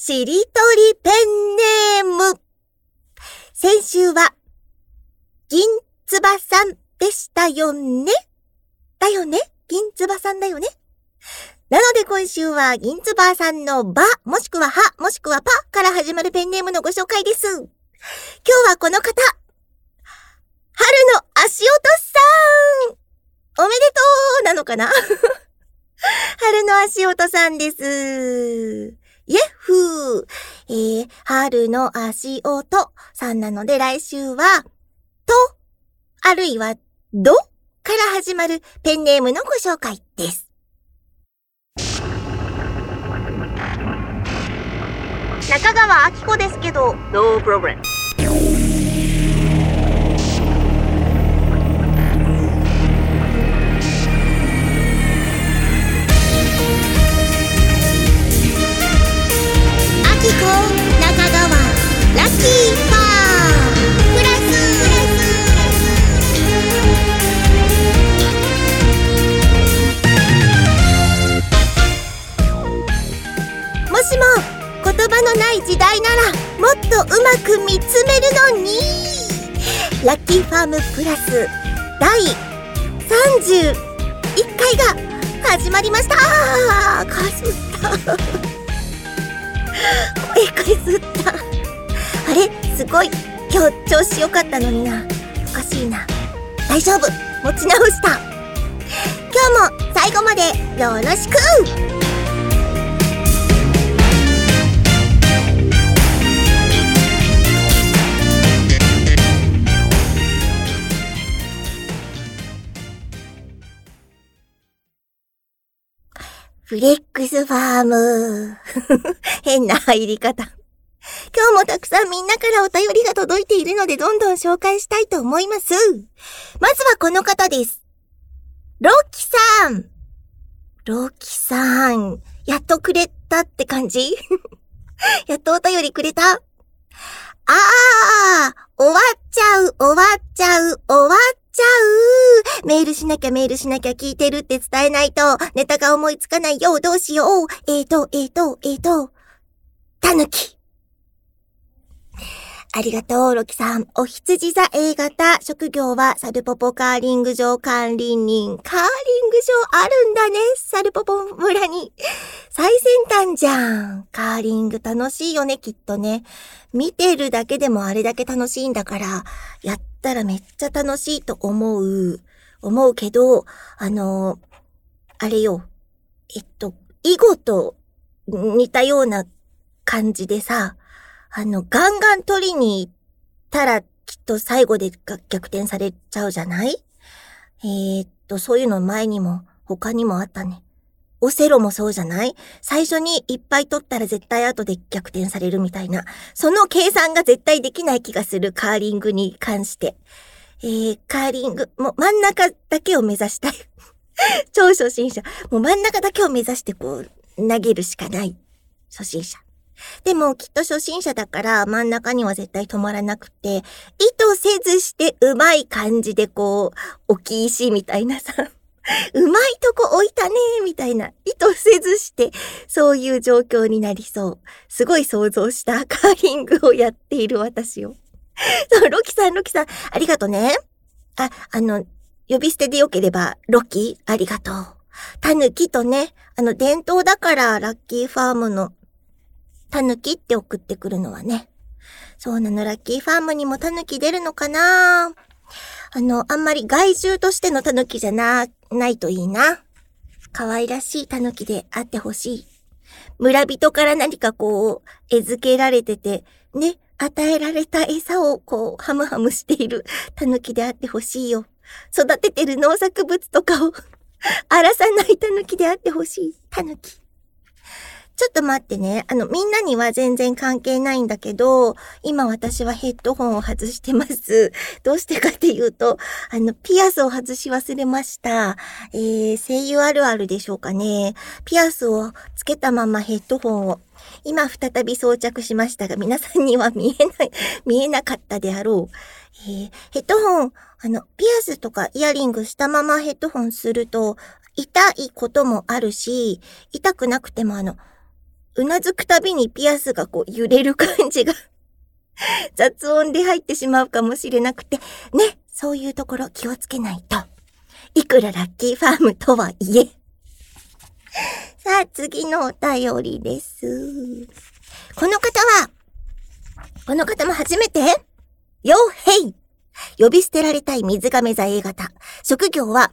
しりとりペンネーム。先週は、銀つばさんでしたよね？だよね？銀つばさんだよね？なので今週は銀つばさんのば、もしくはは、もしくはぱから始まるペンネームのご紹介です。今日はこの方。春の足音さんおめでとうなのかな？春の足音さんです。イェッフーえー、春の足音さんなので来週は、と、あるいは、どから始まるペンネームのご紹介です。中川明子ですけど、No problem. ラッキーファーム。もしも、言葉のない時代ならもっとうまく見つめるのに。ラッキーファームプラス第31回が始まりました。あーかすった。声かすった。れすごい。今日調子良かったのにな。おかしいな。大丈夫。持ち直した。今日も最後までよろしく。フレックスファーム。変な入り方。今日もたくさんみんなからお便りが届いているのでどんどん紹介したいと思います。まずはこの方です。ロキさん。ロキさん。やっとくれたって感じ？やっとお便りくれた？ああ、終わっちゃう、終わっちゃう、終わっちゃうメールしなきゃメールしなきゃ聞いてるって伝えないと、ネタが思いつかないよ、どうしよう。えーと、えーと、えーと、たぬき。ありがとう、ロキさん。お羊座 A 型、職業はサルポポカーリング場管理人。カーリング場あるんだね、サルポポ村に。最先端じゃん。カーリング楽しいよね、きっとね。見てるだけでもあれだけ楽しいんだから、やったらめっちゃ楽しいと思う。思うけど、あの、あれよ。えっと、囲碁と似たような感じでさ、あの、ガンガン取りに行ったら、きっと最後で逆転されちゃうじゃない？えー、っと、そういうの前にも、他にもあったね。オセロもそうじゃない？最初にいっぱい取ったら絶対後で逆転されるみたいな。その計算が絶対できない気がするカーリングに関して。えー、カーリング、もう真ん中だけを目指したい。超初心者。もう真ん中だけを目指してこう、投げるしかない。初心者。でもきっと初心者だから真ん中には絶対止まらなくて、意図せずしてうまい感じでこう、置き石みたいなさ、うまいとこ置いたねみたいな、意図せずして、そういう状況になりそう。すごい想像したカーリングをやっている私を。そう、ロキさん、ロキさん、ありがとね。あ、あの、呼び捨てでよければ、ロキ、ありがとう。タヌキとね、あの、伝統だから、ラッキーファームのタヌキって送ってくるのはね。そうなの、ラッキーファームにもタヌキ出るのかな？あの、あんまり害獣としてのタヌキじゃな、ないといいな。可愛らしいタヌキであってほしい。村人から何かこう、餌付けられてて、ね、与えられた餌をこう、ハムハムしているタヌキであってほしいよ。育ててる農作物とかを 荒らさないタヌキであってほしい。タヌキ。ちょっと待ってね。あの、みんなには全然関係ないんだけど、今私はヘッドホンを外してます。どうしてかっていうと、あの、ピアスを外し忘れました。えー、声優あるあるでしょうかね。ピアスをつけたままヘッドホンを今再び装着しましたが、皆さんには見えない、見えなかったであろう。えー、ヘッドホン、あの、ピアスとかイヤリングしたままヘッドホンすると、痛いこともあるし、痛くなくてもあの、うなずくたびにピアスがこう揺れる感じが 雑音で入ってしまうかもしれなくて、ね、そういうところ気をつけないと。いくらラッキーファームとはいえ。さあ、次のお便りです。この方は、この方も初めて？よへい呼び捨てられたい水亀座 A 型。職業は、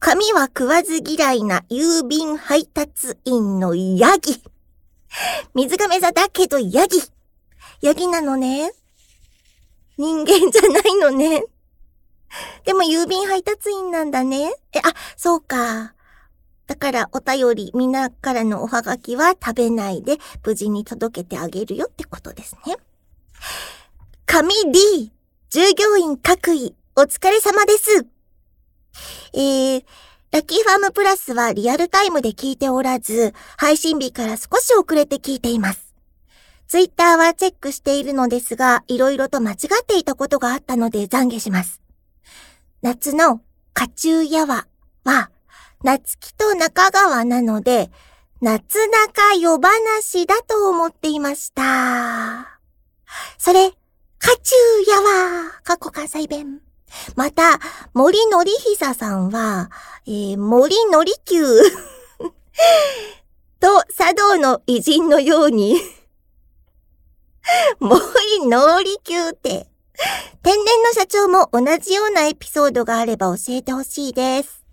髪は食わず嫌いな郵便配達員のヤギ。水亀座だけどヤギ。ヤギなのね。人間じゃないのね。でも郵便配達員なんだね。え、あ、そうか。だからお便り、みんなからのおはがきは食べないで無事に届けてあげるよってことですね。神 D、従業員各位、お疲れ様です。えー、ラッキーファームプラスはリアルタイムで聞いておらず、配信日から少し遅れて聞いています。ツイッターはチェックしているのですが、いろいろと間違っていたことがあったので懺悔します。夏のカチューヤワは、夏木と中川なので、夏中夜話だと思っていました。それ、カチューヤワ過去関西弁。また、森のりひささんは、えー、森のりきゅうと茶道の偉人のように 森のりきゅうって、天然の社長も同じようなエピソードがあれば教えてほしいです。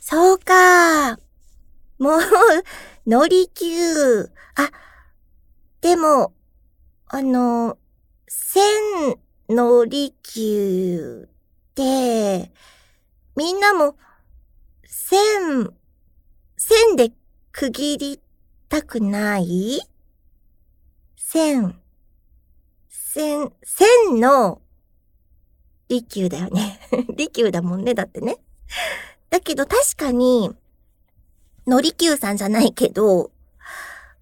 そうか。もう、乗り級。あ、でも、あの、千乗り級って、みんなも、千、千で区切りたくない？千、千、千の利休だよね。利休だもんね、だってね。だけど確かに、のりきゅうさんじゃないけど、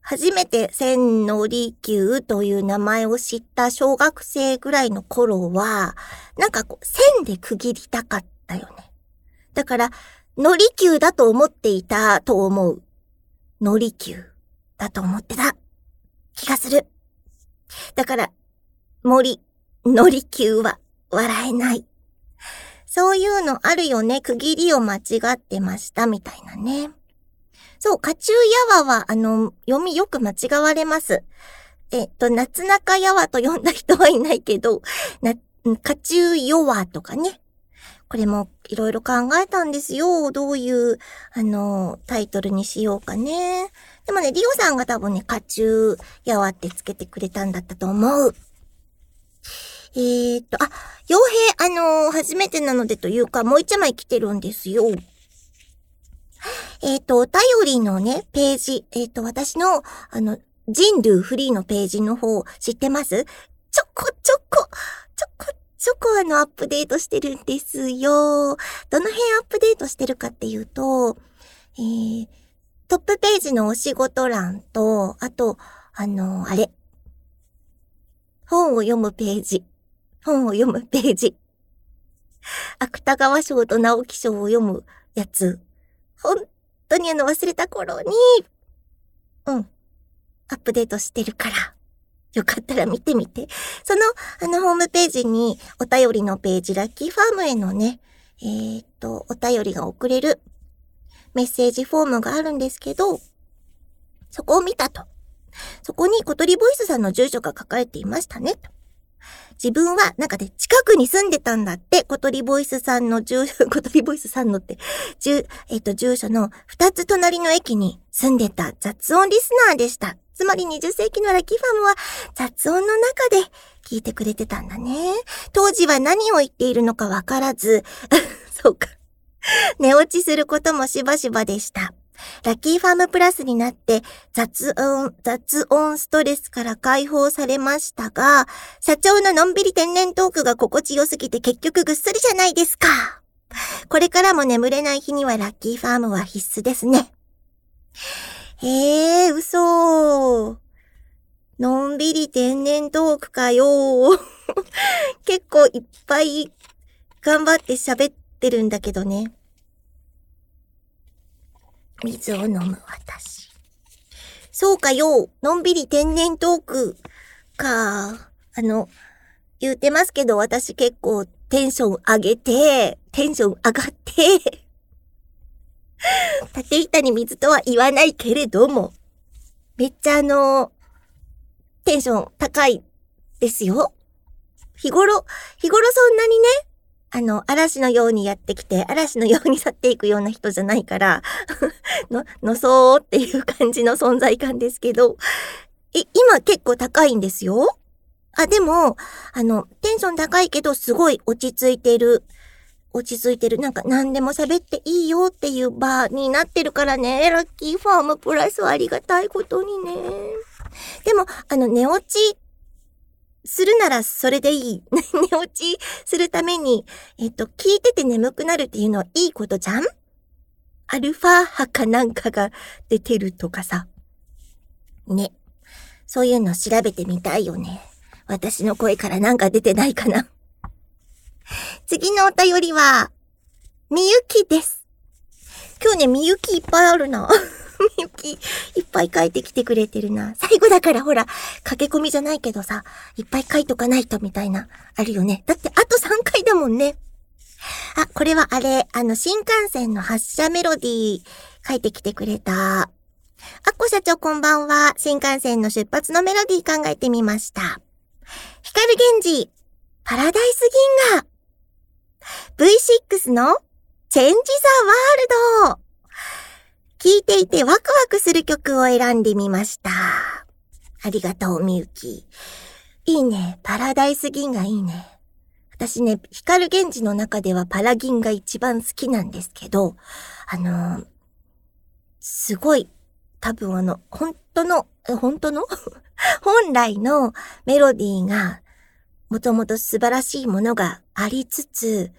初めて千のりきゅうという名前を知った小学生ぐらいの頃は、なんかこう、千で区切りたかったよね。だから、のりきゅうだと思っていたと思う。のりきゅうだと思ってた気がする。だから、森、のりきゅうは笑えない。そういうのあるよね。区切りを間違ってました、みたいなね。そう、カチューヤワは、あの、読みよく間違われます。えっと、夏中ヤワと読んだ人はいないけど、な、カチューヨワとかね。これもいろいろ考えたんですよ。どういう、あの、タイトルにしようかね。でもね、リオさんが多分ね、カチューヤワってつけてくれたんだったと思う。えー、っと、あ、傭兵、あのー、初めてなのでというか、もう一枚来てるんですよ。えっ、と、お便りのね、ページ、えっ、と、私の、あの、人類フリーのページの方、知ってます？ちょこちょこ、ちょこちょこあの、アップデートしてるんですよ。どの辺アップデートしてるかっていうと、えー、トップページのお仕事欄と、あと、あの、あれ。本を読むページ。本を読むページ。芥川賞と直木賞を読むやつ。本当にあの忘れた頃に、うん、アップデートしてるから。よかったら見てみて。その、あの、ホームページに、お便りのページ、ラッキーファームへのね、えー、っと、お便りが送れるメッセージフォームがあるんですけど、そこを見たと。そこに小鳥ボイスさんの住所が書かれていましたね、と。自分は、なんかね、近くに住んでたんだって、小鳥ボイスさんの住所、小鳥ボイスさんのって、住、えっ、と、住所の二つ隣の駅に住んでた雑音リスナーでした。つまり20世紀のラキファムは雑音の中で聞いてくれてたんだね。当時は何を言っているのかわからず、そうか。寝落ちすることもしばしばでした。ラッキーファームプラスになって雑音、雑音ストレスから解放されましたが、社長ののんびり天然トークが心地よすぎて結局ぐっすりじゃないですか。これからも眠れない日にはラッキーファームは必須ですね。へえ、嘘。のんびり天然トークかよ。結構いっぱい頑張って喋ってるんだけどね。水を飲む私。そうかよ。のんびり天然トークか。あの、言うてますけど、私結構テンション上げて、テンション上がって、縦板に水とは言わないけれども、めっちゃあの、テンション高いですよ。日頃、日頃そんなにね、あの、嵐のようにやってきて、嵐のように去っていくような人じゃないから、の、のそうっていう感じの存在感ですけど、え、今結構高いんですよ。あ、でも、あの、テンション高いけど、すごい落ち着いてる。落ち着いてる。なんか何でも喋っていいよっていう場になってるからね。ラッキーファームプラスありがたいことにね。でも、あの、寝落ちするならそれでいい。寝落ちするために、えっと、聞いてて眠くなるっていうのはいいことじゃん？アルファ波かなんかが出てるとかさ。ね。そういうの調べてみたいよね。私の声からなんか出てないかな。次のお便りは、みゆきです。今日ね、みゆきいっぱいあるな。みゆき、いっぱい書いてきてくれてるな。最後だからほら、駆け込みじゃないけどさ、いっぱい書いとかないとみたいな、あるよね。だってあと3回だもんね。あ、これはあれ、あの、新幹線の発車メロディー書いてきてくれた。あっこ社長こんばんは。新幹線の出発のメロディー考えてみました。光源氏、パラダイス銀河。V6 のチェンジザワールド。聴いていてワクワクする曲を選んでみました。ありがとう、みゆき。いいね。パラダイス銀河いいね。私ね、光源氏の中ではパラ銀が一番好きなんですけど、あのー、すごい、多分あの、本当の、本当の？本来のメロディーが、もともと素晴らしいものがありつつ、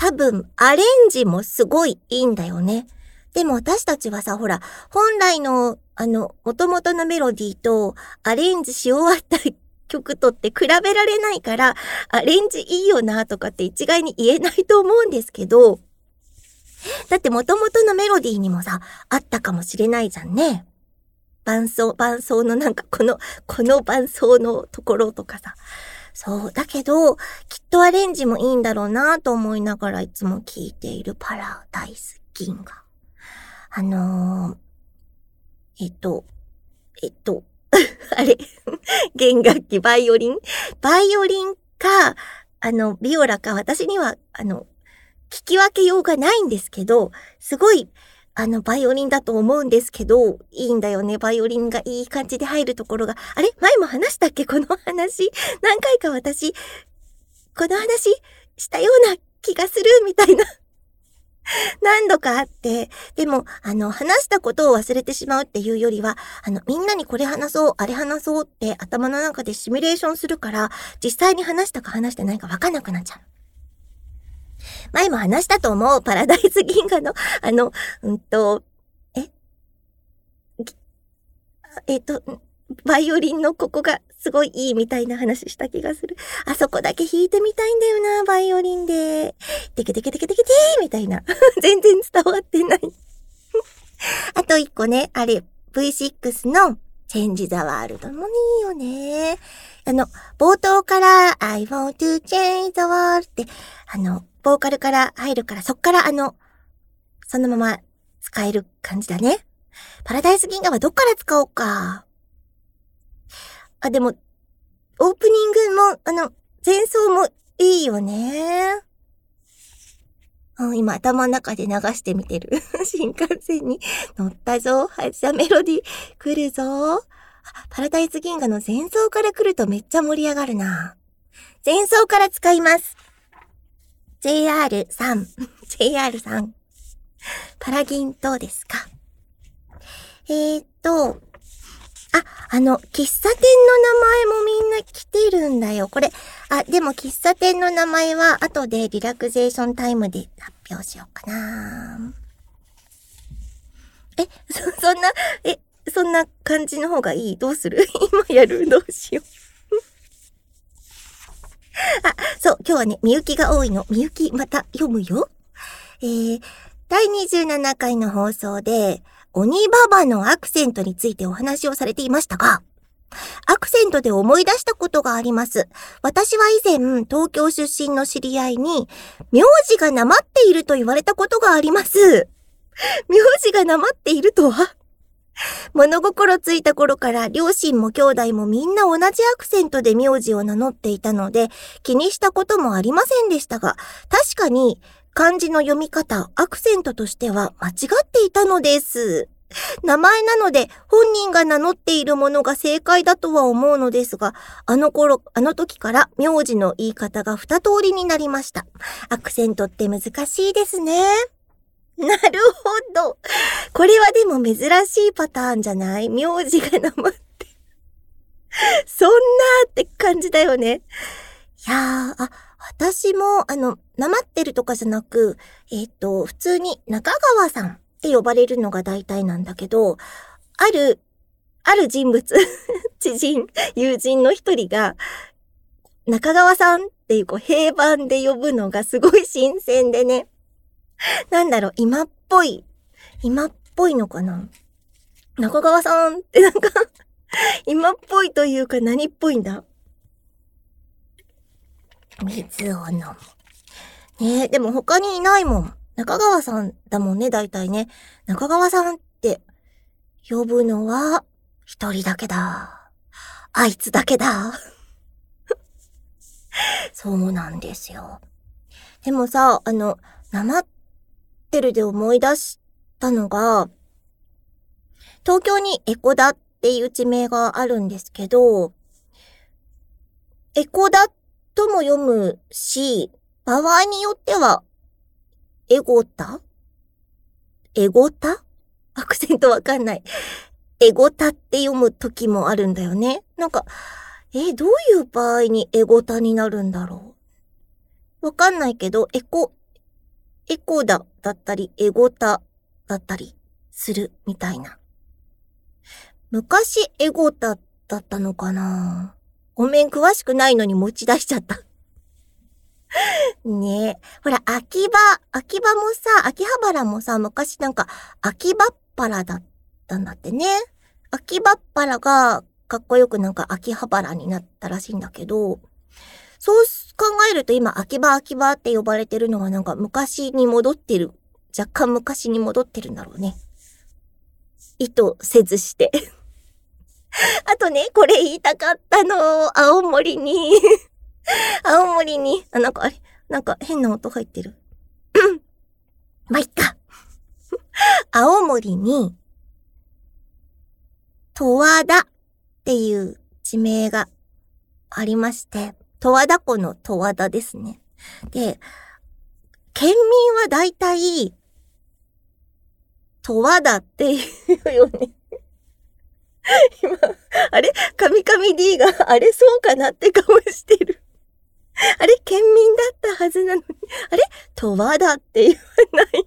多分アレンジもすごいいいんだよね。でも私たちはさ、ほら、本来の、あの、元々のメロディーとアレンジし終わった曲とって比べられないから、アレンジいいよなとかって一概に言えないと思うんですけど、だって元々のメロディーにもさ、あったかもしれないじゃんね。伴奏、伴奏のなんかこの、この伴奏のところとかさ。そう。だけど、きっとアレンジもいいんだろうなと思いながらいつも聴いているパラダイス銀河。あのー、えっと、えっと、あれ弦楽器、バイオリン？バイオリンか、あの、ビオラか、私には、あの、聞き分けようがないんですけど、すごい、あの、バイオリンだと思うんですけど、いいんだよね。バイオリンがいい感じで入るところが。あれ？前も話したっけ？この話。何回か私、この話したような気がするみたいな 何度かあって、でも、あの、話したことを忘れてしまうっていうよりは、あの、みんなにこれ話そう、あれ話そうって頭の中でシミュレーションするから、実際に話したか話してないかわかんなくなっちゃう。前も話したと思う、パラダイス銀河の、あの、うんと、え？えっと、バイオリンのここがすごいいいみたいな話した気がする。あそこだけ弾いてみたいんだよな、バイオリンで。テケテケテケテケテーみたいな。全然伝わってないあと一個ね、あれ、V6 のチェンジザワールドもいいよね。あの、冒頭から I want to change the world って、あの、ボーカルから入るから、そっからあの、そのまま使える感じだね。パラダイス銀河はどっから使おうか。あ、でも、オープニングも、あの、前奏もいいよね。うん、今頭の中で流してみてる。新幹線に乗ったぞ。発車メロディー来るぞ。パラダイス銀河の前奏から来るとめっちゃ盛り上がるな。前奏から使います。JR3、JR3。パラギンどうですか？えー、っと、あ、あの、喫茶店の名前もみんな来てるんだよ。これ、あ、でも喫茶店の名前は後でリラクゼーションタイムで発表しようかな。え、そ、そんな、え、そんな感じの方がいい？どうする？今やる？どうしよう？あ、そう、今日はね、みゆきが多いの。みゆき、また読むよ。えー、第27回の放送で、鬼ババのアクセントについてお話をされていましたが、アクセントで思い出したことがあります。私は以前、東京出身の知り合いに、名字がなまっていると言われたことがあります。名字がなまっているとは？物心ついた頃から両親も兄弟もみんな同じアクセントで名字を名乗っていたので気にしたこともありませんでしたが、確かに漢字の読み方、アクセントとしては間違っていたのです。名前なので本人が名乗っているものが正解だとは思うのですが、あの頃、あの時から名字の言い方が二通りになりました。アクセントって難しいですね。なるほど。これはでも珍しいパターンじゃない？名字がなまって。そんなって感じだよね。いやー、あ、私も、あの、なまってるとかじゃなく、えっ、ー、と、普通に中川さんって呼ばれるのが大体なんだけど、ある、ある人物、知人、友人の一人が、中川さんっていうこう平板で呼ぶのがすごい新鮮でね。なんだろう、今っぽい。今っぽいのかな？中川さんって なんか今っぽいというか何っぽいんだ？水を飲む。ねえ、でも他にいないもん。中川さんだもんね、大体ね。中川さんって呼ぶのは一人だけだ。あいつだけだ。そうなんですよ。でもさ、あの、なまっってるで思い出したのが、東京にエコダっていう地名があるんですけど、エコダとも読むし、場合によっては、エゴタ？エゴタ？アクセントわかんない。エゴタって読む時もあるんだよね。なんか、え、どういう場合にエゴタになるんだろう？わかんないけど、エコ、エコダだったり、エゴタだったりするみたいな。昔エゴタだったのかな？ごめん、詳しくないのに持ち出しちゃった。ねえ。ほら、秋葉、秋葉もさ、秋葉原もさ、昔なんか、秋葉っ腹だったんだってね。秋葉っ腹が、かっこよくなんか秋葉原になったらしいんだけど、そう考えると今、秋葉秋葉って呼ばれてるのはなんか昔に戻ってる。若干昔に戻ってるんだろうね。意図せずして あとね、これ言いたかったの。青森に 青森に、あ、なんかあれ、なんか変な音入ってる。うんま、いっか。青森に、十和田っていう地名がありまして、十和田湖の十和田ですね。で、県民は大体、十和田って言うよね。今、あれ？神々 D が、あれそうかなって顔してる。あれ？県民だったはずなのに、あれ？十和田って言わない。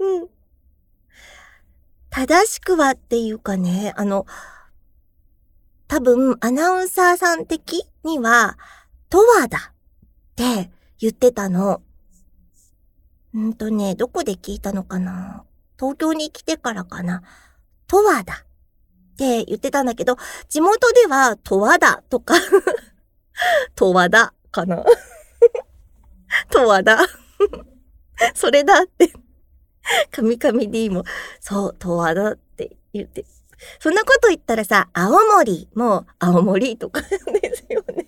うん。正しくはっていうかね、あの、多分、アナウンサーさん的には、トワだって言ってたの。うんとね、どこで聞いたのかな？東京に来てからかな。トワだって言ってたんだけど、地元ではトワだとか トワだかな。トワだ。それだって。神々 D も、そう、トワだって言って。そんなこと言ったらさ、青森も青森とか ですよね。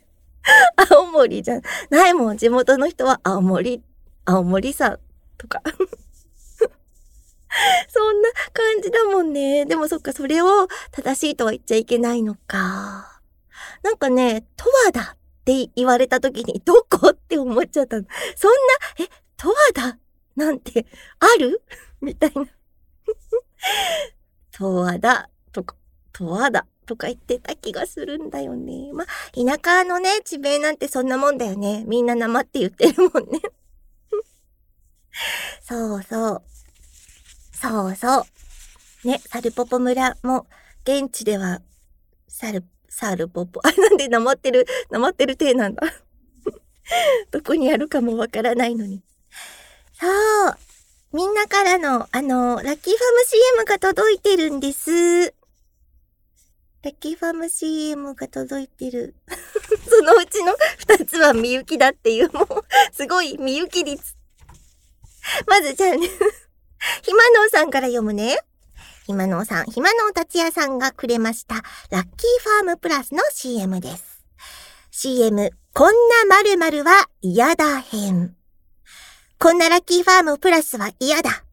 青森じゃないもん。地元の人は青森、青森さんとか。そんな感じだもんね。でもそっか、それを正しいとは言っちゃいけないのか。なんかね、とわだって言われた時にどこって思っちゃったの。そんな、え、とわだなんてある？みたいな。とわだとか、とわだとか言ってた気がするんだよね。ま田舎のね、地名なんてそんなもんだよね。みんな生って言ってるもんね。そうそう。そうそう。ね、サルポポ村も、現地では、サル、サルポポ。あ、なんで生ってる、生ってる体なんだ。どこにあるかもわからないのに。そう。みんなからの、あの、ラッキーファーム CM が届いてるんです。ラッキーファーム CM が届いてる。そのうちの二つはみゆきだっていう、もう、すごいみゆき率。まずじゃあね ひまのうさんから読むね。ひまのうさん、ひまのう達也さんがくれました、ラッキーファームプラスの CM です。CM、こんな〇〇は嫌だ編。こんなラッキーファームプラスは嫌だ。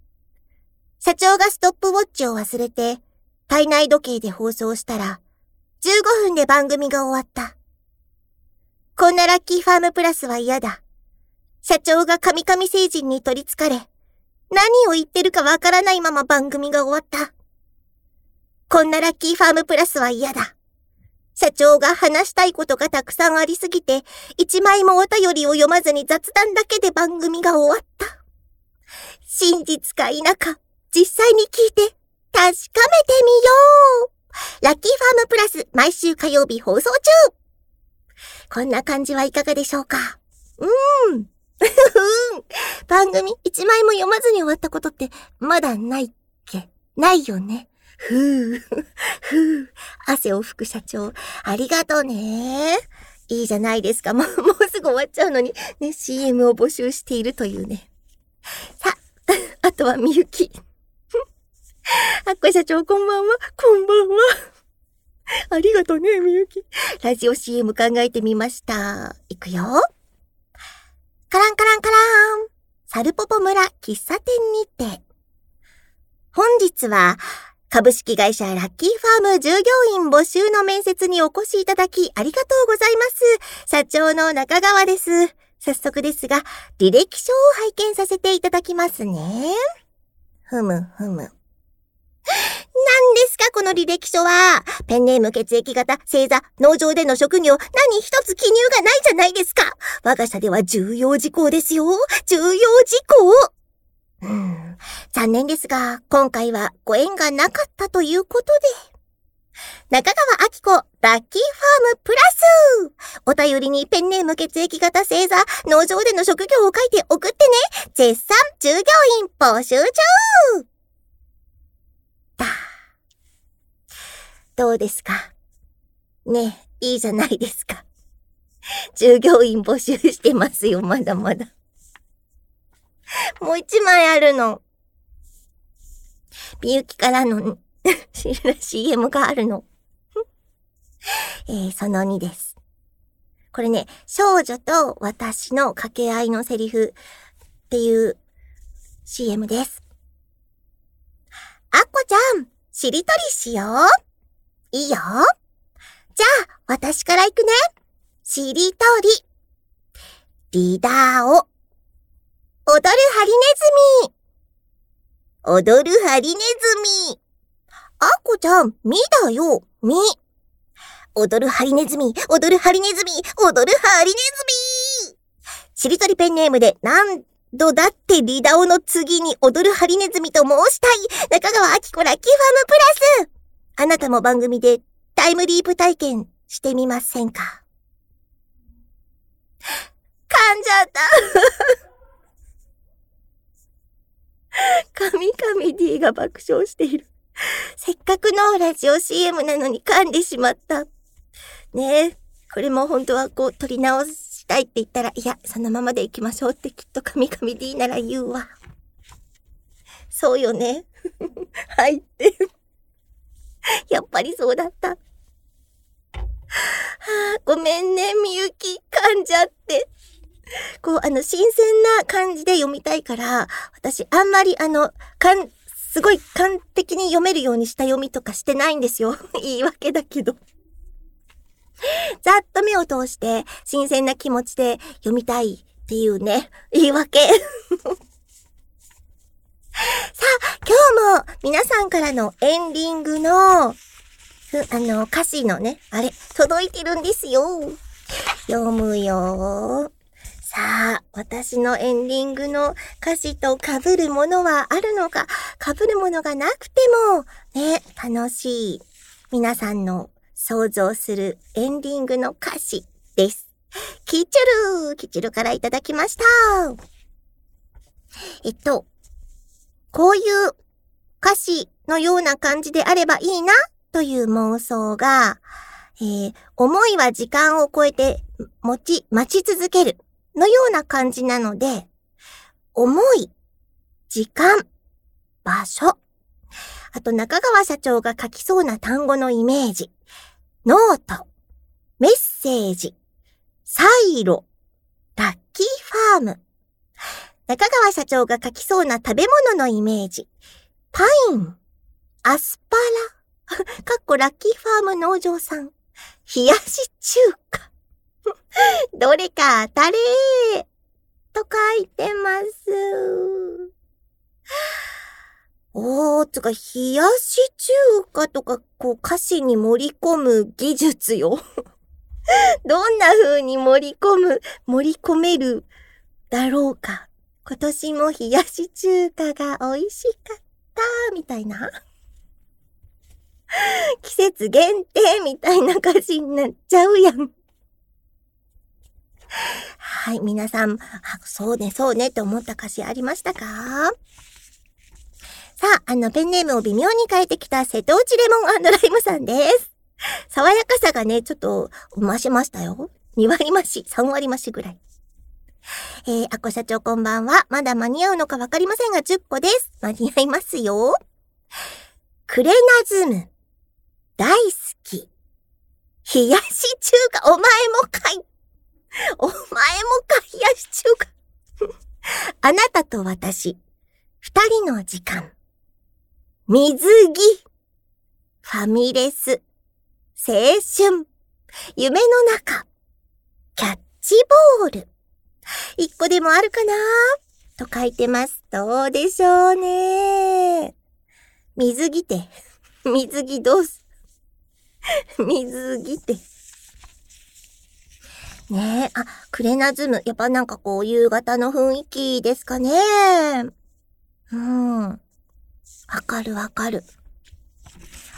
社長がストップウォッチを忘れて、体内時計で放送したら、15分で番組が終わった。こんなラッキーファームプラスは嫌だ。社長が神々星人に取り憑かれ、何を言ってるかわからないまま番組が終わった。こんなラッキーファームプラスは嫌だ。社長が話したいことがたくさんありすぎて、一枚もお便りを読まずに雑談だけで番組が終わった。真実か否か、実際に聞いて、確かめてみようラッキーファームプラス、毎週火曜日放送中こんな感じはいかがでしょうか？うーん。番組一枚も読まずに終わったことってまだないっけ？ないよね。ふぅ、ふぅ、汗を拭く社長、ありがとうね。いいじゃないですか。もう、もうすぐ終わっちゃうのに、ね、CM を募集しているというね。さ、あとはみゆき。あっこ社長、こんばんは。こんばんは。ありがとね、みゆき。ラジオ CM 考えてみました。いくよ。カランカランカラン。サルポポ村喫茶店にて。本日は、株式会社ラッキーファーム従業員募集の面接にお越しいただきありがとうございます。社長の中川です。早速ですが、履歴書を拝見させていただきますね。ふむふむ。の履歴書は。ペンネーム血液型、星座、農場での職業、何一つ記入がないじゃないですか。我が社では重要事項ですよ。重要事項。うん、残念ですが、今回はご縁がなかったということで。中川明子、ラッキーファームプラスお便りにペンネーム血液型星座、農場での職業を書いて送ってね絶賛従業員募集中だ。どうですか？ねえ、いいじゃないですか。従業員募集してますよ、まだまだ。もう一枚あるの。みゆきからの CM があるの。えー、その2です。これね、少女と私の掛け合いのセリフっていう CM です。あっこちゃん、しりとりしよう。いいよ。じゃあ、私から行くね。しりとり。リーダーを。踊るハリネズミ。踊るハリネズミ。あこちゃん、みだよ、み。踊るハリネズミ、踊るハリネズミ、踊るハリネズミ。しりとりペンネームでなんどだってリダオの次に踊るハリネズミと申したい中川明子ラッキーファームプラスあなたも番組でタイムリープ体験してみませんか？噛んじゃった 神々 D が爆笑している。せっかくのラジオ CM なのに噛んでしまった。ねえ、これも本当はこう取り直したいって言ったら、いや、そのままで行きましょうってきっと神々 D なら言うわ。そうよね。はいって。やっぱりそうだった。はあ、ごめんね、みゆき。噛んじゃって。こう、あの、新鮮な感じで読みたいから、私、あんまり、あの、かん、すごい完璧に読めるようにした読みとかしてないんですよ。言い訳だけど。ざっと目を通して新鮮な気持ちで読みたいっていうね、言い訳。さあ、今日も皆さんからのエンディングの、あの、歌詞のね、あれ、届いてるんですよ。読むよ。さあ、私のエンディングの歌詞と被るものはあるのか、被るものがなくても、ね、楽しい。皆さんの想像するエンディングの歌詞です。キチュルーキチュルからいただきました。えっと、こういう歌詞のような感じであればいいなという妄想が、えー、思いは時間を超えて持ち、待ち続けるのような感じなので、思い、時間、場所、あと中川社長が書きそうな単語のイメージ、ノート、メッセージ、サイロ、ラッキーファーム、中川社長が書きそうな食べ物のイメージ、パイン、アスパラ、かっこラッキーファーム農場さん、冷やし中華。どれか当たれーと書いてます。おー、つか、冷やし中華とか、こう、歌詞に盛り込む技術よ。どんな風に盛り込む、盛り込めるだろうか。今年も冷やし中華が美味しかった、みたいな。季節限定みたいな歌詞になっちゃうやん。はい、皆さん、あ、そうね、そうねって思った歌詞ありましたか？さあ、あの、ペンネームを微妙に変えてきた瀬戸内レモンライムさんです。爽やかさがね、ちょっと、増しましたよ。2割増し、3割増しぐらい。えー、アコ社長こんばんは。まだ間に合うのかわかりませんが、10個です。間に合いますよ。クレナズム。大好き。冷やし中華、お前もかい。お前もか、冷やし中華。あなたと私、二人の時間。水着。ファミレス。青春。夢の中。キャッチボール。一個でもあるかな？と書いてます。どうでしょうね。水着て。水着どうす？水着て。ねえ、あ、クレナズム。やっぱなんかこう、夕方の雰囲気ですかね。うん。わかるわかる。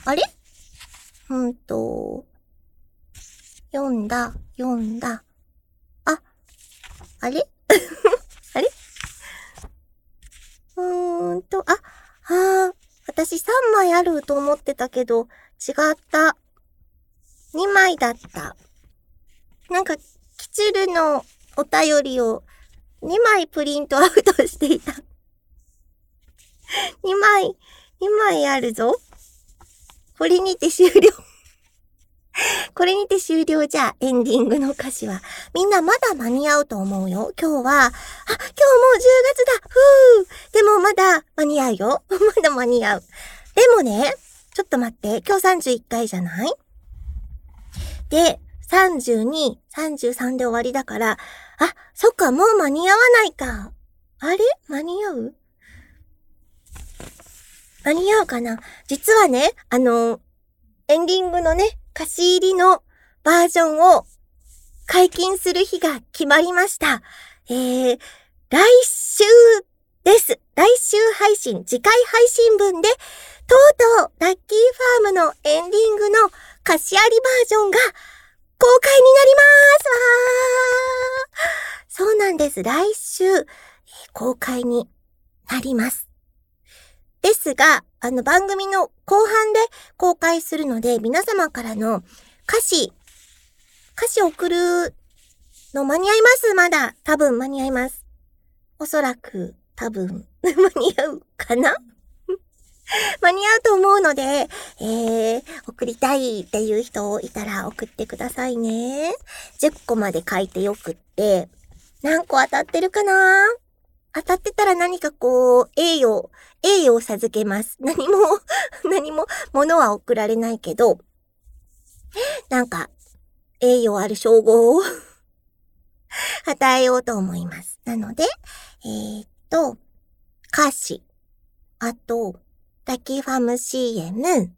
あれ？うんと、読んだ、読んだ。あ、れ？あれ？うーんと、あ、はあ、私3枚あると思ってたけど、違った。2枚だった。なんか、キチルのお便りを2枚プリントアウトしていた。2枚、2枚あるぞ。これにて終了。これにて終了じゃ、エンディングの歌詞は。みんなまだ間に合うと思うよ。今日は、あ、今日もう10月だふぅでもまだ間に合うよ。まだ間に合う。でもね、ちょっと待って。今日31回じゃない？で、32、33で終わりだから、あ、そっか、もう間に合わないか。あれ？間に合う？間に合うかな？実はね、あの、エンディングのね、歌詞入りのバージョンを解禁する日が決まりました。えー、来週です。来週配信、次回配信分で、とうとう、ラッキーファームのエンディングの歌詞ありバージョンが公開になりますわーそうなんです。来週、公開になります。ですが、あの番組の後半で公開するので、皆様からの歌詞、歌詞送るの間に合います？まだ。多分間に合います。おそらく、多分、間に合うかな？間に合うと思うので、えー、送りたいっていう人いたら送ってくださいね。10個まで書いてよくって、何個当たってるかな？当たってたら何かこう、栄誉、栄誉を授けます。何も、何も、物は送られないけど、なんか、栄誉ある称号を 与えようと思います。なので、えー、っと、歌詞、あと、タキファム CM、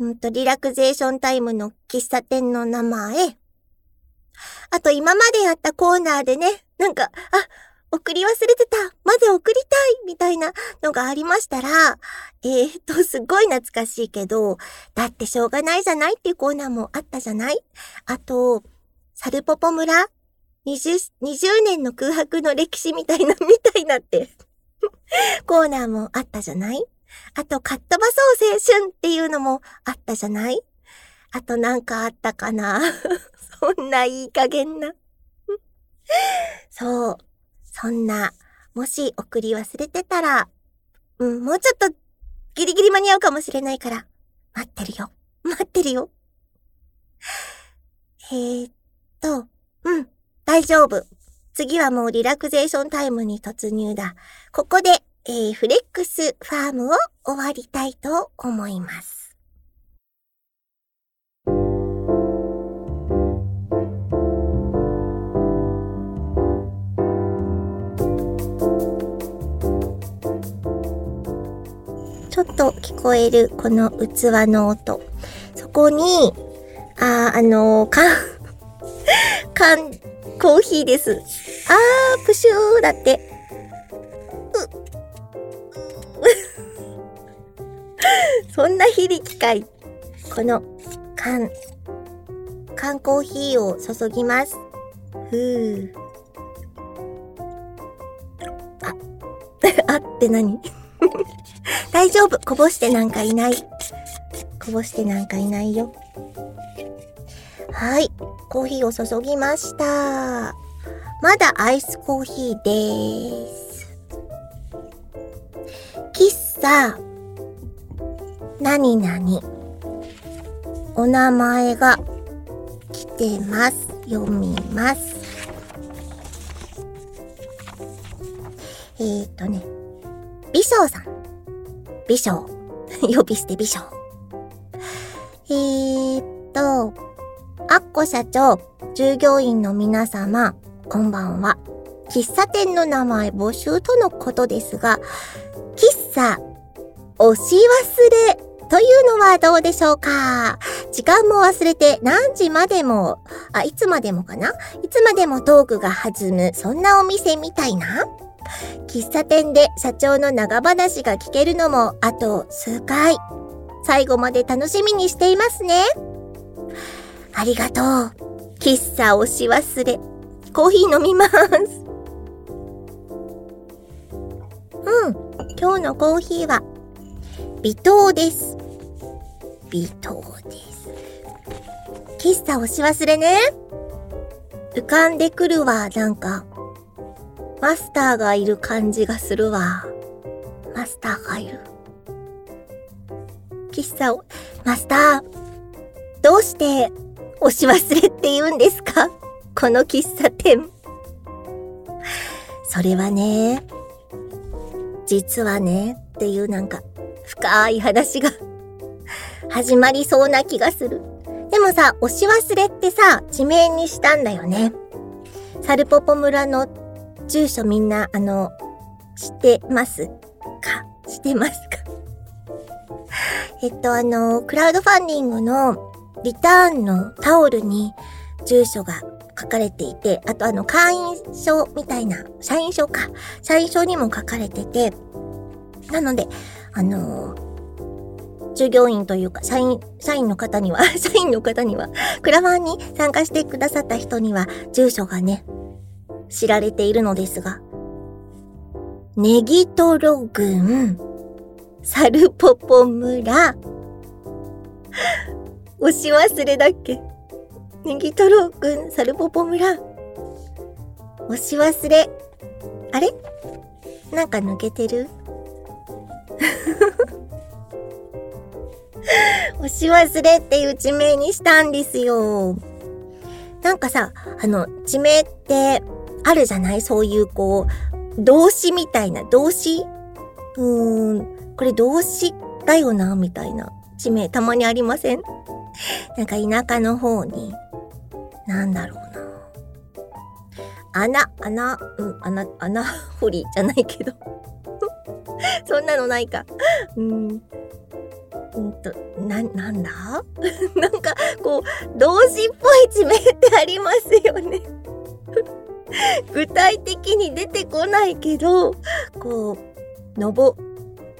うんと、リラクゼーションタイムの喫茶店の名前、あと今までやったコーナーでね、なんか、あ、送り忘れてた。まで送りたい。みたいなのがありましたら、えー、っと、すごい懐かしいけど、だってしょうがないじゃないっていうコーナーもあったじゃない？あと、サルポポ村？20, 20年の空白の歴史みたいな、みたいなって。コーナーもあったじゃない？あと、かっ飛ばそう青春っていうのもあったじゃない？あとなんかあったかな？そんないい加減な。そう。そんな、もし送り忘れてたら、うん、もうちょっとギリギリ間に合うかもしれないから、待ってるよ。待ってるよ。えー、っと、うん、大丈夫。次はもうリラクゼーションタイムに突入だ。ここで、えー、フレックスファームを終わりたいと思います。ちょっと聞こえるこの器の音。そこに、あ、あのー、缶、缶、コーヒーです。あー、プシューだって。う、そんな響きかい。この缶、缶コーヒーを注ぎます。ふー。あ、あって何？大丈夫。こぼしてなんかいない。こぼしてなんかいないよ。はい。コーヒーを注ぎました。まだアイスコーヒーです。喫茶、なになに。お名前が来てます。読みます。えーとね、美少さん。美少。呼び捨て美少。えーっと、アッコ社長、従業員の皆様、こんばんは。喫茶店の名前募集とのことですが、喫茶、押し忘れというのはどうでしょうか？時間も忘れて何時までも、あ、いつまでもかな？いつまでもトークが弾む、そんなお店みたいな？喫茶店で社長の長話が聞けるのもあと数回。最後まで楽しみにしていますね。ありがとう。喫茶押し忘れ。コーヒー飲みます。うん。今日のコーヒーは、微糖です。微糖です。喫茶押し忘れね。浮かんでくるわ、なんか。マスターがいる感じがするわ。マスターがいる。喫茶を、マスター、どうして押し忘れって言うんですか？この喫茶店。それはね、実はね、っていうなんか深い話が始まりそうな気がする。でもさ、押し忘れってさ、地名にしたんだよね。サルポポ村の住所みんな、あの、知ってます？か？知ってますか？えっと、あの、クラウドファンディングのリターンのタオルに住所が書かれていて、あとあの、会員証みたいな、社員証か。社員証にも書かれてて、なので、あの従業員というか、社員、社員の方には、社員の方には、クラファンに参加してくださった人には、住所がね、知られているのですが、ネギトロ郡、サルポポ村、押し忘れだっけ？ネギトロ郡、サルポポ村、押し忘れ、あれ？なんか抜けてる？押し忘れっていう地名にしたんですよ。なんかさ、あの、地名って、あるじゃない？そういうこう、動詞みたいな、動詞？うーん、これ動詞だよな、みたいな。地名たまにありません？なんか田舎の方に、なんだろうな。穴、穴、うん、穴、穴掘りじゃないけど。そんなのないか。うん。うんと、な、なんだ？なんか、こう、動詞っぽい地名ってありますよね。具体的に出てこないけど、こう、のぼ、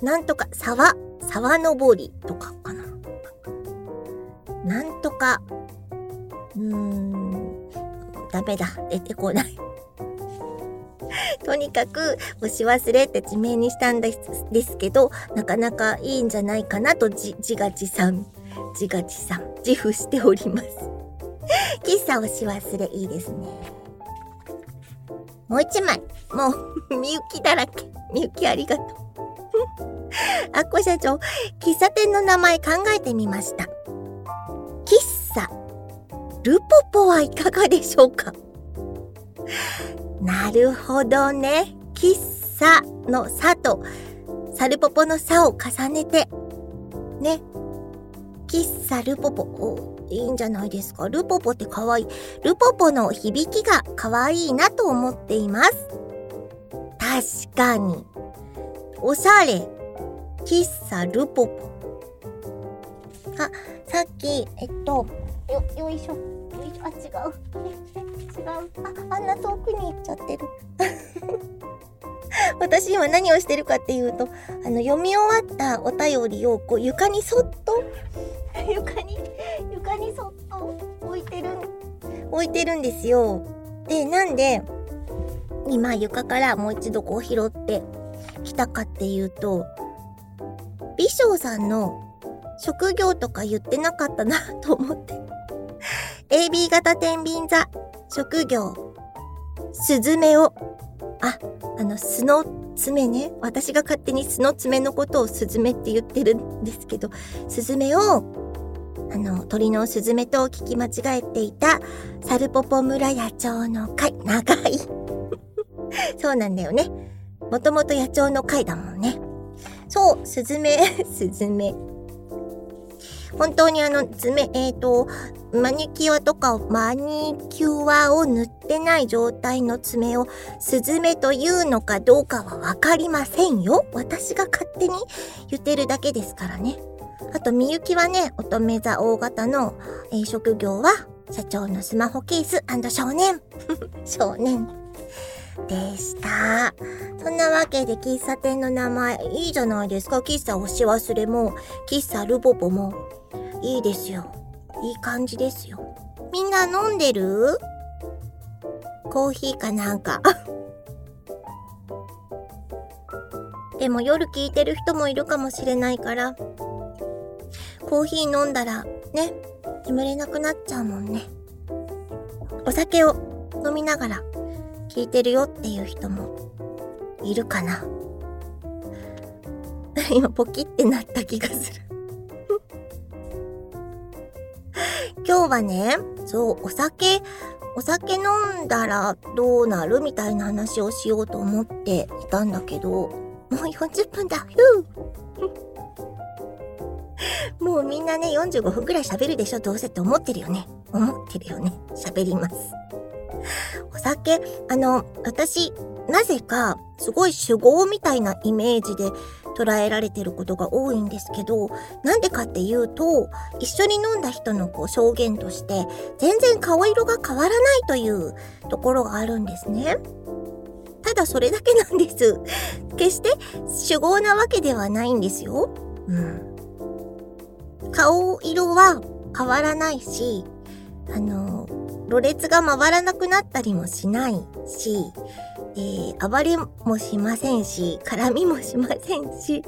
なんとか、沢、沢登りとかかな。なんとか、うーん、ダメだ、出てこない。とにかく、押し忘れって地名にしたんですですけど、なかなかいいんじゃないかなとじ、自画自賛、自画自賛、自負しております。喫茶押し忘れいいですね。もう一枚。もう、みゆきだらけ。みゆきありがとう。あっこ社長、喫茶店の名前考えてみました。喫茶、ルポポはいかがでしょうか？なるほどね。喫茶のさと、サルポポのさを重ねて、喫茶ルポポ、いいんじゃないですか。ルポポって可愛い。ルポポの響きが可愛いなと思っています。確かに。おしゃれ。喫茶ルポポ。あ、さっき、えっと、よ、よいしょ。よいしょ。あ、違う。違う。あ、あんな遠くに行っちゃってる。私今何をしてるかっていうと、あの、読み終わったお便りを、こう、床にそっと、床に、床にそっと置いてる、置いてるんですよ。で、なんで、今床からもう一度こう拾ってきたかっていうと、美少さんの職業とか言ってなかったなと思って。AB 型天秤座、職業、スズメを、あ、あの、巣の爪ね。私が勝手に巣の爪のことをスズメって言ってるんですけど、スズメを、あの、鳥のスズメと聞き間違えていた、サルポポ村野鳥の会、長い。そうなんだよね。もともと野鳥の会だもんね。そう、スズメ、スズメ。本当にあの爪、えっ、ー、と、マニキュアとかを、マニキュアを塗ってない状態の爪をスズメというのかどうかはわかりませんよ。私が勝手に言ってるだけですからね。あと、みゆきはね、乙女座大型の、えー、職業は社長のスマホケース少年。少年。でした。そんなわけで喫茶店の名前いいじゃないですか。喫茶押し忘れも、喫茶ルボボもいいですよ。いい感じですよ。みんな飲んでる？コーヒーかなんか。でも夜聞いてる人もいるかもしれないから、コーヒー飲んだらね、眠れなくなっちゃうもんね。お酒を飲みながら聞いてるよっていう人もいるかな。今ポキってなった気がする 今日はね、そう、お酒、お酒飲んだらどうなるみたいな話をしようと思っていたんだけど、もう40分だ。ふ もうみんなね、45分くらい喋るでしょどうせって思ってるよね。思ってるよね。喋ります。お酒、あの、私、なぜか、すごい酒豪みたいなイメージで捉えられてることが多いんですけど、なんでかっていうと、一緒に飲んだ人のこう証言として、全然顔色が変わらないというところがあるんですね。ただそれだけなんです。決して酒豪なわけではないんですよ。うん。顔色は変わらないし、あの、ろれつが回らなくなったりもしないし、えー、暴れもしませんし、絡みもしませんし、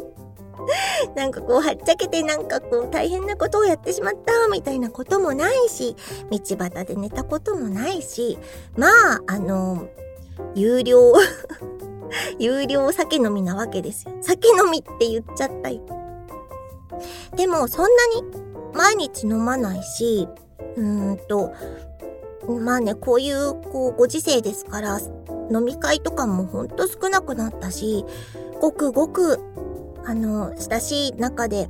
なんかこう、はっちゃけてなんかこう、大変なことをやってしまったみたいなこともないし、道端で寝たこともないし、まあ、あの、有料 有料酒飲みなわけですよ。酒飲みって言っちゃったよ。でも、そんなに毎日飲まないし、うーんと、まあね、こういう、こう、ご時世ですから、飲み会とかもほんと少なくなったし、ごくごく、あの、親しい中で、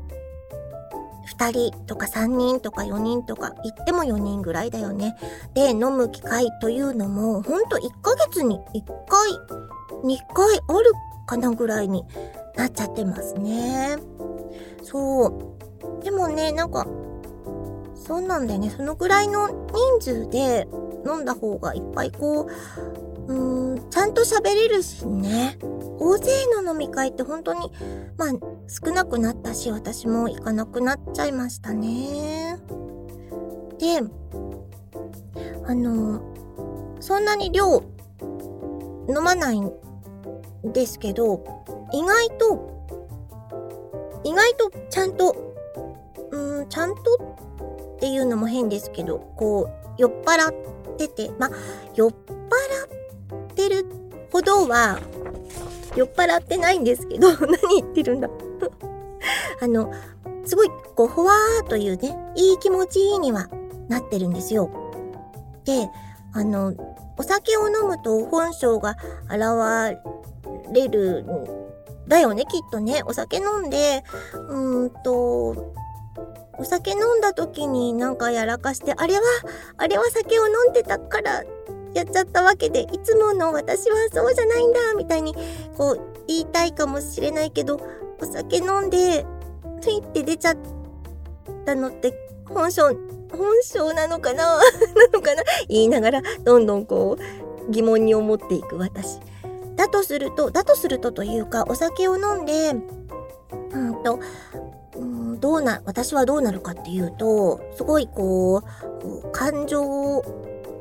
2人とか3人とか4人とか、言っても4人ぐらいだよね。で、飲む機会というのも、ほんと1ヶ月に1回、2回あるかなぐらいになっちゃってますね。そう。でもね、なんか、そうなんだよね。そのぐらいの人数で飲んだ方がいっぱいこう、うーん、ちゃんと喋れるしね。大勢の飲み会って本当に、まあ、少なくなったし、私も行かなくなっちゃいましたね。で、あの、そんなに量飲まないんですけど、意外と、意外とちゃんと、うーん、ちゃんとっていうのも変ですけど、こう、酔っ払ってて、ま、酔っ払ってるほどは、酔っ払ってないんですけど、何言ってるんだ あの、すごい、こう、ほわーというね、いい気持ちにはなってるんですよ。で、あの、お酒を飲むと本性が現れるんだよね、きっとね。お酒飲んで、うーんと、お酒飲んだ時になんかやらかして、あれは、あれは酒を飲んでたからやっちゃったわけで、いつもの私はそうじゃないんだ、みたいに、こう、言いたいかもしれないけど、お酒飲んで、ふいって出ちゃったのって、本性、本性なのかな？なのかな？言いながら、どんどんこう、疑問に思っていく私。だとすると、だとするとというか、お酒を飲んで、うんと、どうな、私はどうなるかっていうと、すごいこう、感情を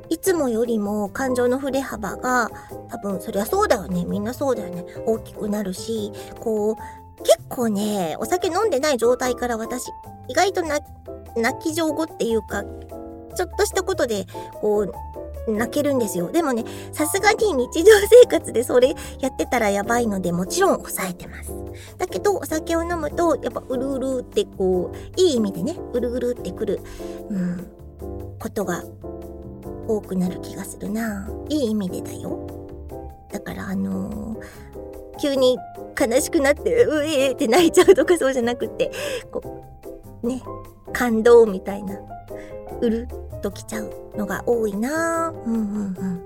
いつもよりも感情の振れ幅が多分そりゃそうだよね。みんなそうだよね。大きくなるし、こう、結構ね、お酒飲んでない状態から私、意外と泣き上手っていうか、ちょっとしたことで、こう、泣けるんですよ。でもね、さすがに日常生活でそれやってたらやばいので、もちろん抑えてます。だけど、お酒を飲むと、やっぱうるうるってこう、いい意味でね、うるうるってくる、うん、ことが多くなる気がするな。いい意味でだよ。だからあのー、急に悲しくなって、うえーって泣いちゃうとかそうじゃなくて、こう、ね、感動みたいな、うるっときちゃうのが多いなうんうんうん。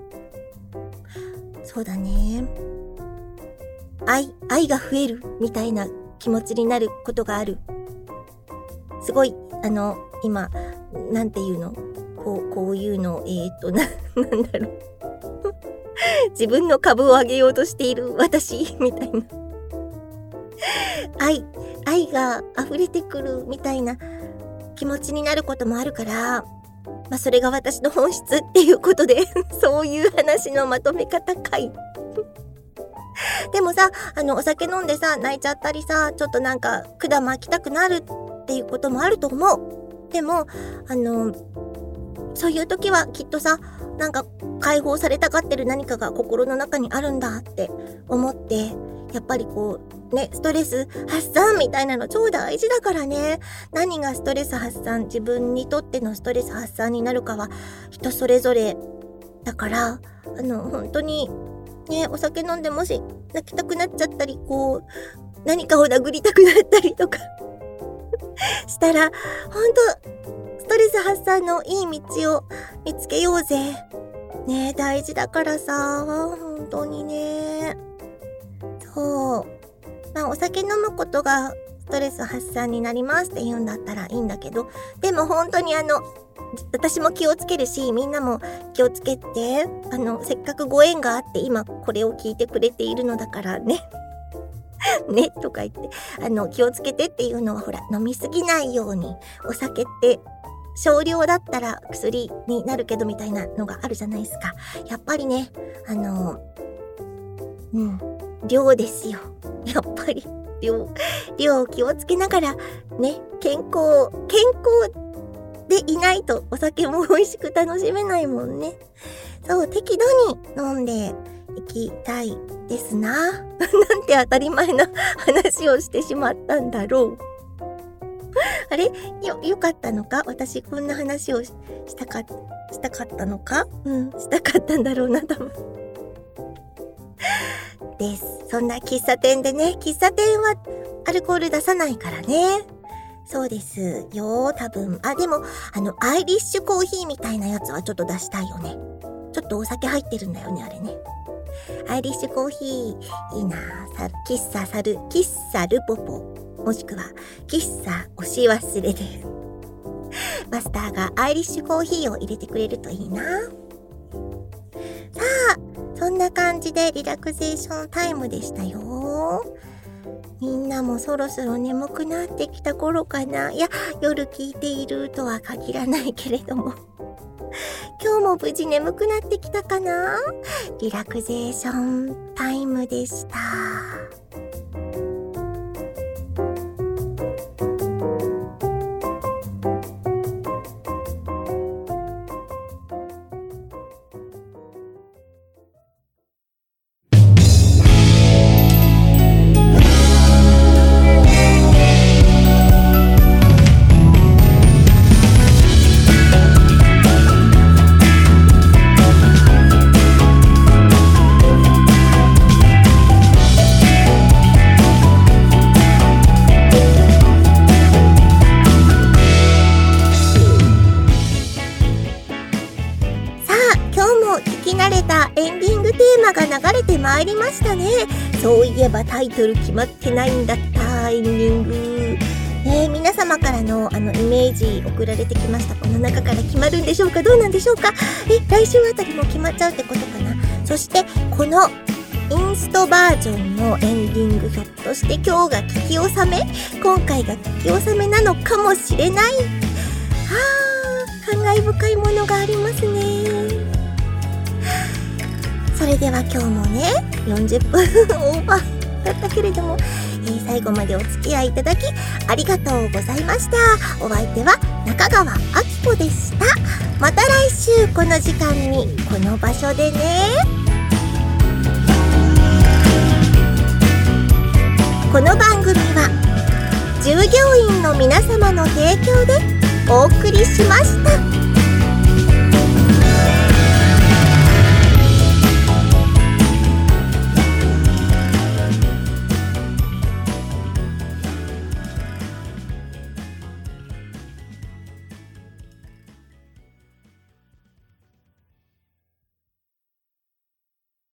そうだね。愛、愛が増えるみたいな気持ちになることがある。すごい、あの、今、なんていうの？こう、こういうの、えっ、ー、と、な、なんだろう。自分の株を上げようとしている私、みたいな。愛、愛が溢れてくるみたいな気持ちになることもあるから、まあそれが私の本質っていうことで そういう話のまとめ方かい。でもさ、あの、お酒飲んでさ、泣いちゃったりさ、ちょっとなんか管巻きたくなるっていうこともあると思う。でも、あの、そういう時はきっとさ、なんか解放されたがってる何かが心の中にあるんだって思って、やっぱりこう、ね、ストレス発散みたいなの超大事だからね。何がストレス発散、自分にとってのストレス発散になるかは人それぞれだから、あの、本当に、ね、お酒飲んでもし泣きたくなっちゃったり、こう、何かを殴りたくなったりとか したら、ほんと、ストレス発散のいい道を見つけようぜ。ね大事だからさ、本当にね。そう。まあ、お酒飲むことがストレス発散になりますって言うんだったらいいんだけど、でも本当にあの、私も気をつけるし、みんなも気をつけて、あの、せっかくご縁があって今これを聞いてくれているのだからね。ね、とか言って、あの、気をつけてっていうのはほら、飲みすぎないように、お酒って少量だったら薬になるけどみたいなのがあるじゃないですか。やっぱりね、あの、うん、量ですよ。やっぱり、量、量を気をつけながら、ね、健康、健康でいないとお酒も美味しく楽しめないもんね。そう、適度に飲んでいきたいですな。なんて当たり前な話をしてしまったんだろう。あれ？よ、よかったのか？私こんな話をしたか、したかったのか？うん、したかったんだろうな、多分。です。そんな喫茶店でね、喫茶店はアルコール出さないからね。そうですよ、多分。あ、でも、あの、アイリッシュコーヒーみたいなやつはちょっと出したいよね。ちょっとお酒入ってるんだよね、あれね。アイリッシュコーヒー、いいなさ、喫茶サル、喫茶ルポポ。もしくは喫茶押し忘れでマスターがアイリッシュコーヒーを入れてくれるといいなさあそんな感じでリラクゼーションタイムでしたよ。みんなもそろそろ眠くなってきた頃かな。いや夜聞いているとは限らないけれども。今日も無事眠くなってきたかな？リラクゼーションタイムでした。参りましたね。そういえばタイトル決まってないんだった、エンディング。ね皆様からのあのイメージ送られてきました。この中から決まるんでしょうか？どうなんでしょうか？え、来週あたりも決まっちゃうってことかな？そして、このインストバージョンのエンディングひょっとして今日が聞き納め？今回が聞き納めなのかもしれない。はあ、感慨深いものがありますね。それでは今日もね40分オーバーだったけれども、えー、最後までお付き合いいただきありがとうございました。お相手は中川明子でした。また来週この時間にこの場所でね。この番組は従業員の皆様の提供でお送りしました。